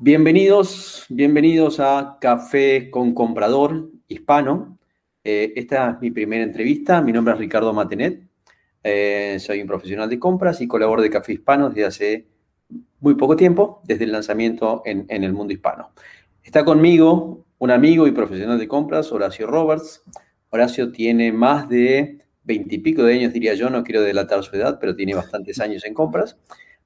Bienvenidos, bienvenidos a Café con Comprador Hispano. Eh, esta es mi primera entrevista. Mi nombre es Ricardo Matenet. Eh, soy un profesional de compras y colaborador de Café Hispano desde hace muy poco tiempo, desde el lanzamiento en, en el mundo hispano. Está conmigo un amigo y profesional de compras, Horacio Roberts. Horacio tiene más de veintipico de años, diría yo, no quiero delatar su edad, pero tiene bastantes años en compras.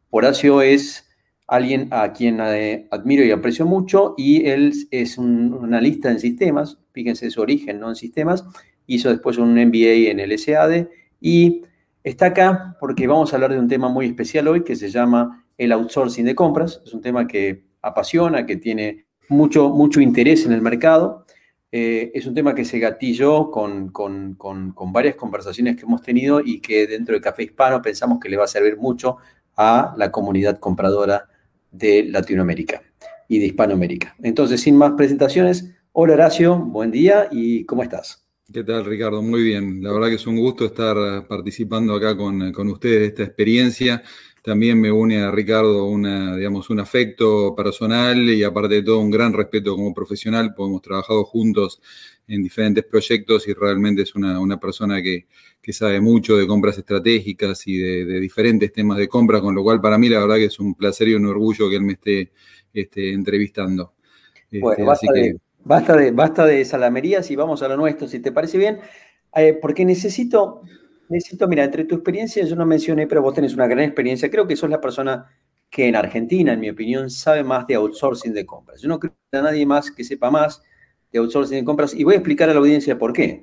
Horacio es alguien a quien eh, admiro y aprecio mucho y él es un analista en sistemas, fíjense su origen, no en sistemas, hizo después un MBA en el SAD y está acá porque vamos a hablar de un tema muy especial hoy que se llama el outsourcing de compras, es un tema que apasiona, que tiene mucho, mucho interés en el mercado. Eh, es un tema que se gatilló con, con, con, con, varias conversaciones que hemos tenido y que dentro de Café Hispano pensamos que le va a servir mucho a la comunidad compradora de Latinoamérica y de Hispanoamérica. Entonces, sin más presentaciones, hola Horacio, buen día y ¿cómo estás? ¿Qué tal, Ricardo? Muy bien. La verdad que es un gusto estar participando acá con, con ustedes de esta experiencia. También me une a Ricardo una, digamos, un afecto personal y aparte de todo un gran respeto como profesional, porque hemos trabajado juntos en diferentes proyectos y realmente es una, una persona que, que sabe mucho de compras estratégicas y de, diferentes temas de compra, con lo cual para mí la verdad que es un placer y un orgullo que él me esté, esté entrevistando. Bueno, este, basta, de, basta, de, basta, de, salamerías y vamos a lo nuestro, si te parece bien, eh, porque necesito, necesito, mira, entre tu experiencia, yo no mencioné, pero vos tenés una gran experiencia, creo que sos la persona que en Argentina, en mi opinión, sabe más de outsourcing de compras. Yo no creo que haya nadie más que sepa más de outsourcing de compras. Y voy a explicar a la audiencia por qué.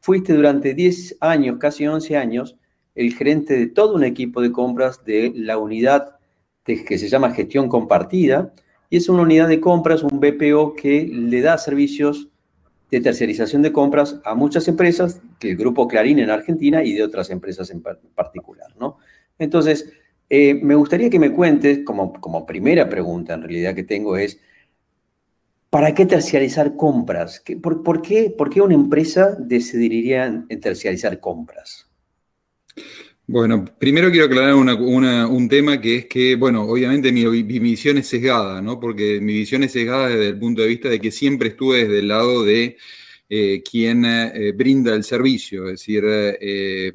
Fuiste durante 10 años, casi 11 años, el gerente de todo un equipo de compras de la unidad que se llama gestión compartida, y es una unidad de compras, un BPO que le da servicios de tercerización de compras a muchas empresas, que el grupo Clarín en Argentina y de otras empresas en particular, ¿no? Entonces, eh, me gustaría que me cuentes, como, como primera pregunta en realidad que tengo es, ¿Para qué terciarizar compras? Por, qué, ¿Por, qué, una empresa decidiría en terciarizar compras? Bueno, primero quiero aclarar un tema que es que, bueno, obviamente mi, visión es sesgada, ¿no? Porque mi visión es sesgada desde el punto de vista de que siempre estuve desde el lado de eh, quien eh, brinda el servicio, es decir, eh,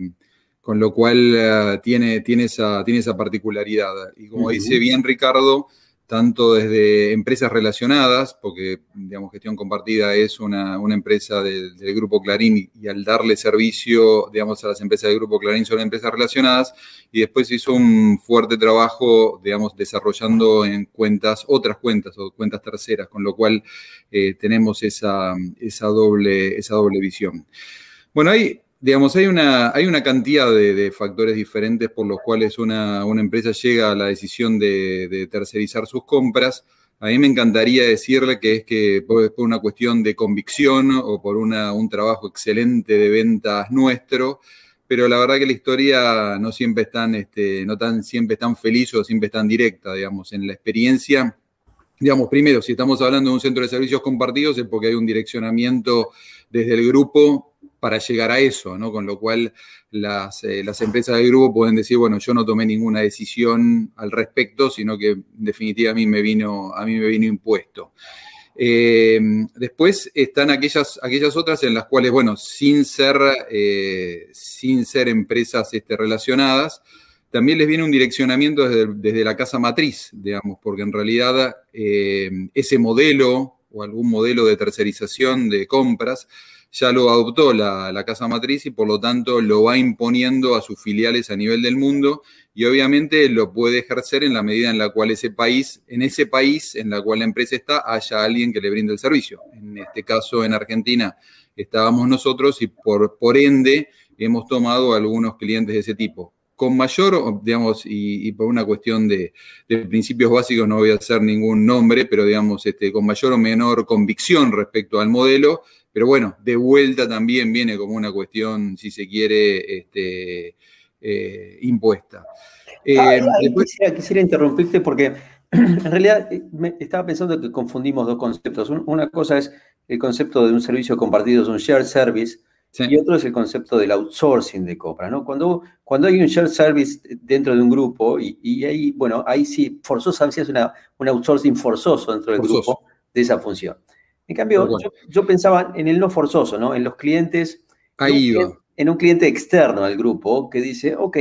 con lo cual tiene, tiene, esa, tiene esa particularidad. Y como dice bien Ricardo, tanto desde empresas relacionadas, porque digamos, gestión compartida es una, empresa del, Grupo Clarín y, al darle servicio digamos, a las empresas del Grupo Clarín son empresas relacionadas, y después hizo un fuerte trabajo digamos, desarrollando en cuentas, otras cuentas o cuentas terceras, con lo cual eh, tenemos esa, esa, doble, esa doble visión. Bueno, hay digamos, hay una, hay una cantidad de, factores diferentes por los cuales una, empresa llega a la decisión de, tercerizar sus compras. A mí me encantaría decirle que es que por, una cuestión de convicción o por un trabajo excelente de ventas nuestro, pero la verdad que la historia no siempre es tan, este, no tan, siempre es tan feliz o siempre es tan directa, digamos, en la experiencia. Digamos, primero, si estamos hablando de un centro de servicios compartidos es porque hay un direccionamiento desde el grupo para llegar a eso, ¿no? Con lo cual las, eh, las, empresas del grupo pueden decir, bueno, yo no tomé ninguna decisión al respecto, sino que en definitiva a mí me vino, a mí me vino impuesto. Eh, después están aquellas, aquellas otras en las cuales, bueno, sin ser, eh, sin ser empresas este, relacionadas, también les viene un direccionamiento desde, desde la casa matriz, digamos, porque en realidad ese modelo o algún modelo de tercerización de compras ya lo adoptó la, casa matriz y por lo tanto lo va imponiendo a sus filiales a nivel del mundo y obviamente lo puede ejercer en la medida en la cual ese país, en ese país en la cual la empresa está, haya alguien que le brinde el servicio. En este caso, en Argentina, estábamos nosotros y por, por ende hemos tomado algunos clientes de ese tipo. Con mayor, digamos, y, por una cuestión de, de, principios básicos, no voy a hacer ningún nombre, pero digamos, este, con mayor o menor convicción respecto al modelo, pero bueno, de vuelta también viene como una cuestión, si se quiere, este, eh, impuesta. Eh, quisiera, interrumpirte porque en realidad eh, estaba pensando que confundimos dos conceptos. Una cosa es el concepto de un servicio compartido, es un shared service, Y otro es el concepto del outsourcing de compra, ¿no? Cuando, cuando hay un shared service dentro de un grupo y, y ahí, bueno, ahí sí, forzosamente es una, un outsourcing forzoso dentro del grupo de esa función. En cambio, yo, pensaba en el no forzoso, ¿no? En los clientes. Ahí En un cliente externo al grupo que dice, ok,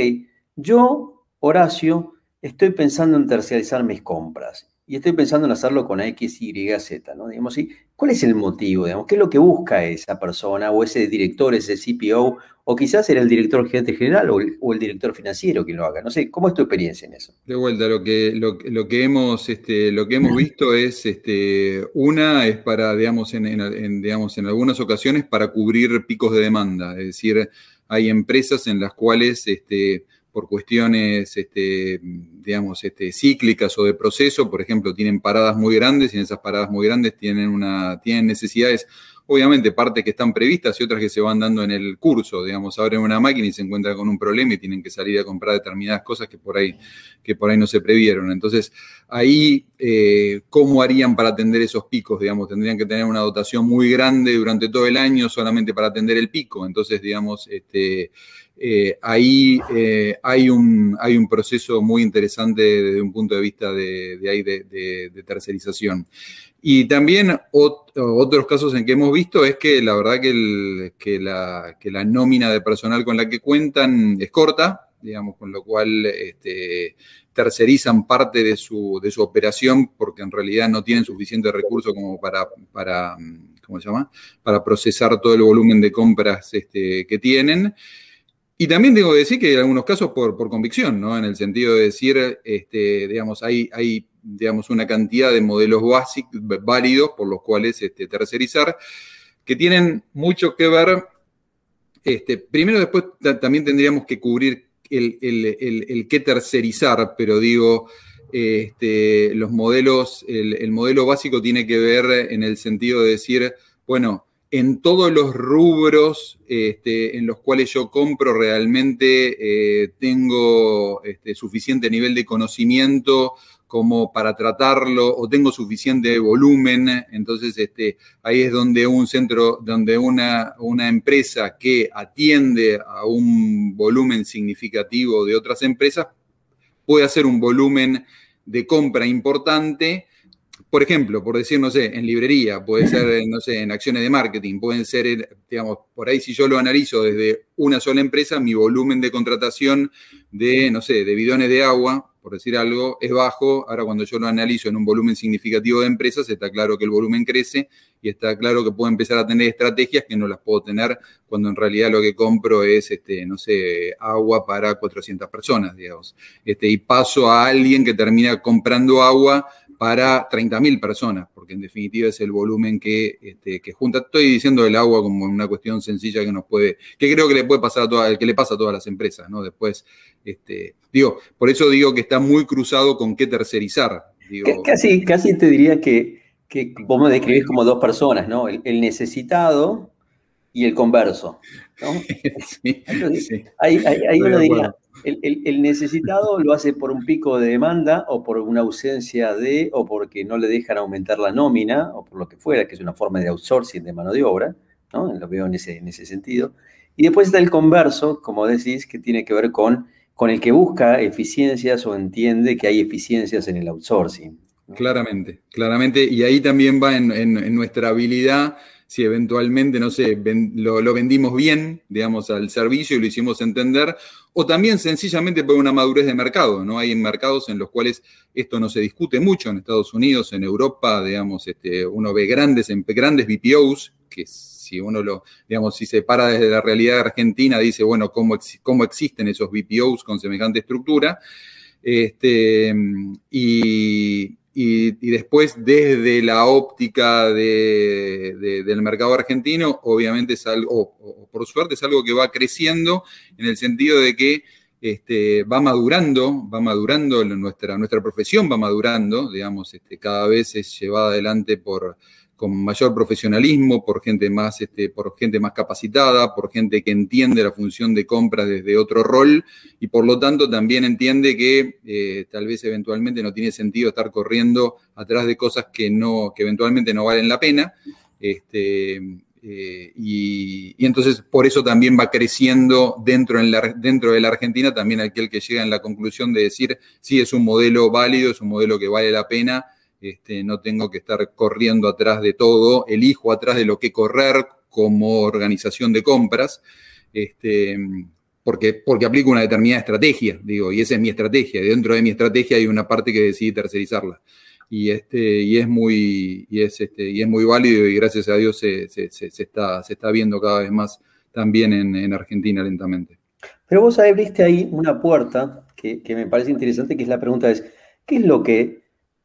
yo, Horacio, estoy pensando en terciarizar mis compras y estoy pensando en hacerlo con X, Y, Z, ¿no? Digamos, ¿cuál es el motivo? Digamos, ¿Qué es lo que busca esa persona o ese director, ese CPO? O quizás era el director gerente general o el, director financiero quien lo haga. No sé, ¿cómo es tu experiencia en eso? De vuelta, lo que, lo, que, hemos, este, lo que hemos visto es, este, una es para, digamos en, digamos, en algunas ocasiones para cubrir picos de demanda. Es decir, hay empresas en las cuales... Este, por cuestiones, este, digamos, este, cíclicas o de proceso, por ejemplo, tienen paradas muy grandes y en esas paradas muy grandes tienen, una, tienen necesidades, obviamente, partes que están previstas y otras que se van dando en el curso, digamos, abren una máquina y se encuentran con un problema y tienen que salir a comprar determinadas cosas que por ahí, que por ahí no se previeron. Entonces, ahí, eh, ¿cómo harían para atender esos picos? Digamos, tendrían que tener una dotación muy grande durante todo el año solamente para atender el pico. Entonces, digamos, este eh, ahí eh, hay, un, hay un proceso muy interesante desde un punto de vista de, de, tercerización. Y también otros casos en que hemos visto es que la verdad que, que, la, que, la, nómina de personal con la que cuentan es corta, digamos, con lo cual este, tercerizan parte de su, de su operación porque en realidad no tienen suficiente recurso como para, para, ¿cómo se llama? para procesar todo el volumen de compras este, que tienen. Y también tengo que decir que en algunos casos por, convicción, ¿no? En el sentido de decir, este, digamos, hay, hay digamos, una cantidad de modelos básicos, válidos por los cuales este, tercerizar, que tienen mucho que ver. Este, primero, después también tendríamos que cubrir el, el, qué tercerizar, pero digo, este, los modelos, el modelo básico tiene que ver en el sentido de decir, bueno, en todos los rubros este, en los cuales yo compro realmente eh, tengo este, suficiente nivel de conocimiento como para tratarlo o tengo suficiente volumen, entonces este, ahí es donde un centro, donde una, una empresa que atiende a un volumen significativo de otras empresas puede hacer un volumen de compra importante por ejemplo, por decir, no sé, en librería, puede ser, no sé, en acciones de marketing, pueden ser, digamos, por ahí si yo lo analizo desde una sola empresa, mi volumen de contratación de, no sé, de bidones de agua, por decir algo, es bajo. Ahora cuando yo lo analizo en un volumen significativo de empresas, está claro que el volumen crece y está claro que puedo empezar a tener estrategias que no las puedo tener cuando en realidad lo que compro es, este, no sé, agua para 400 personas, digamos. Este, y paso a alguien que termina comprando agua para 30.000 personas, porque en definitiva es el volumen que, este, que, junta. Estoy diciendo el agua como una cuestión sencilla que nos puede, que creo que le puede pasar a toda, que le pasa a todas las empresas, ¿no? Después, este, digo, por eso digo que está muy cruzado con qué tercerizar. casi, casi te diría que, que vos me describís como dos personas, ¿no? El, necesitado y el converso, ¿no? sí, Hay, hay, uno diría, el, necesitado lo hace por un pico de demanda o por una ausencia de, o porque no le dejan aumentar la nómina, o por lo que fuera, que es una forma de outsourcing de mano de obra, ¿no? Lo veo en ese, en ese sentido. Y después está el converso, como decís, que tiene que ver con, con el que busca eficiencias o entiende que hay eficiencias en el outsourcing. Claramente, claramente. Y ahí también va en nuestra habilidad si eventualmente, no sé, lo, vendimos bien, digamos, al servicio y lo hicimos entender, o también sencillamente por una madurez de mercado, ¿no? Hay mercados en los cuales esto no se discute mucho, en Estados Unidos, en Europa, digamos, este, uno ve grandes, grandes BPOs, que si uno lo, digamos, si se para desde la realidad argentina, dice, bueno, ¿cómo, cómo existen esos BPOs con semejante estructura? Este, y, y, después desde la óptica del mercado argentino, obviamente es algo, o, por suerte es algo que va creciendo en el sentido de que este, va madurando, va madurando, nuestra, nuestra profesión va madurando, digamos, este, cada vez es llevada adelante por, con mayor profesionalismo, por gente más, este, por gente más capacitada, por gente que entiende la función de compra desde otro rol y por lo tanto también entiende que eh, tal vez eventualmente no tiene sentido estar corriendo atrás de cosas que no, que eventualmente no valen la pena. Este, Eh, y, entonces por eso también va creciendo dentro, dentro de la Argentina también aquel que llega en la conclusión de decir, sí, es un modelo válido, es un modelo que vale la pena, este, no tengo que estar corriendo atrás de todo, elijo atrás de lo que correr como organización de compras, este, porque, porque aplico una determinada estrategia, digo, y esa es mi estrategia, dentro de mi estrategia hay una parte que decidí tercerizarla y, este, y, es muy, y, es, este, y es muy válido y gracias a Dios se, está, se está viendo cada vez más también en, Argentina lentamente. Pero vos abriste ahí una puerta que, me parece interesante, que es la pregunta es, ¿qué es lo que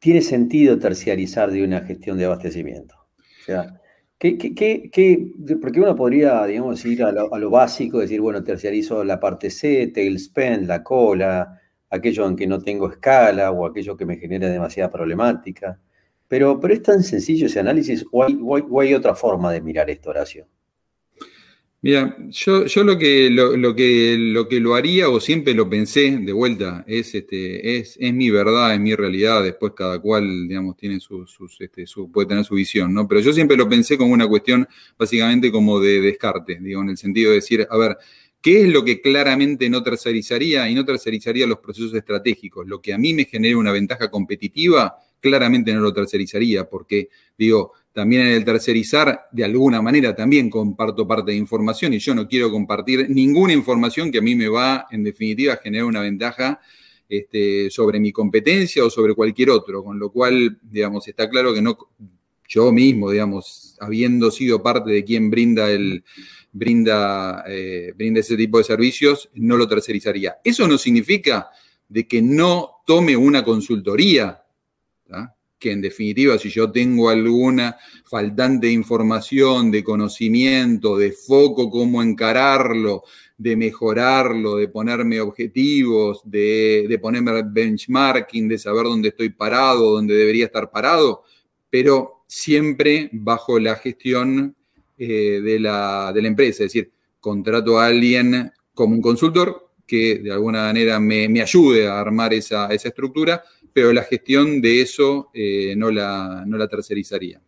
tiene sentido terciarizar de una gestión de abastecimiento? O sea, ¿qué, qué, porque uno podría, digamos, ir a lo, básico, decir, bueno, terciarizo la parte C, tail spend, la cola, aquello en que no tengo escala o aquello que me genera demasiada problemática. Pero, pero es tan sencillo ese análisis o hay, otra forma de mirar esto, Horacio. Mira, yo, lo, que, lo, que, lo que lo haría o siempre lo pensé de vuelta es, este, es, es mi verdad, es mi realidad, después cada cual, digamos, tiene sus, este, su, puede tener su visión, ¿no? Pero yo siempre lo pensé como una cuestión básicamente como de descarte, digo, en el sentido de decir, a ver, ¿Qué es lo que claramente no tercerizaría? Y no tercerizaría los procesos estratégicos. Lo que a mí me genere una ventaja competitiva, claramente no lo tercerizaría, porque digo, también en el tercerizar, de alguna manera también comparto parte de información y yo no quiero compartir ninguna información que a mí me va, en definitiva, a generar una ventaja este, sobre mi competencia o sobre cualquier otro, con lo cual, digamos, está claro que no, yo mismo, digamos, habiendo sido parte de quien brinda el, brinda, eh, brinda ese tipo de servicios, no lo tercerizaría. Eso no significa de que no tome una consultoría, que en definitiva si yo tengo alguna faltante de información, de conocimiento, de foco, cómo encararlo, de mejorarlo, de ponerme objetivos, de, de ponerme benchmarking, de saber dónde estoy parado, dónde debería estar parado, pero siempre bajo la gestión eh, de, la, empresa, es decir, contrato a alguien como un consultor que de alguna manera me, ayude a armar esa, estructura, pero la gestión de eso eh, no, la, no la tercerizaría.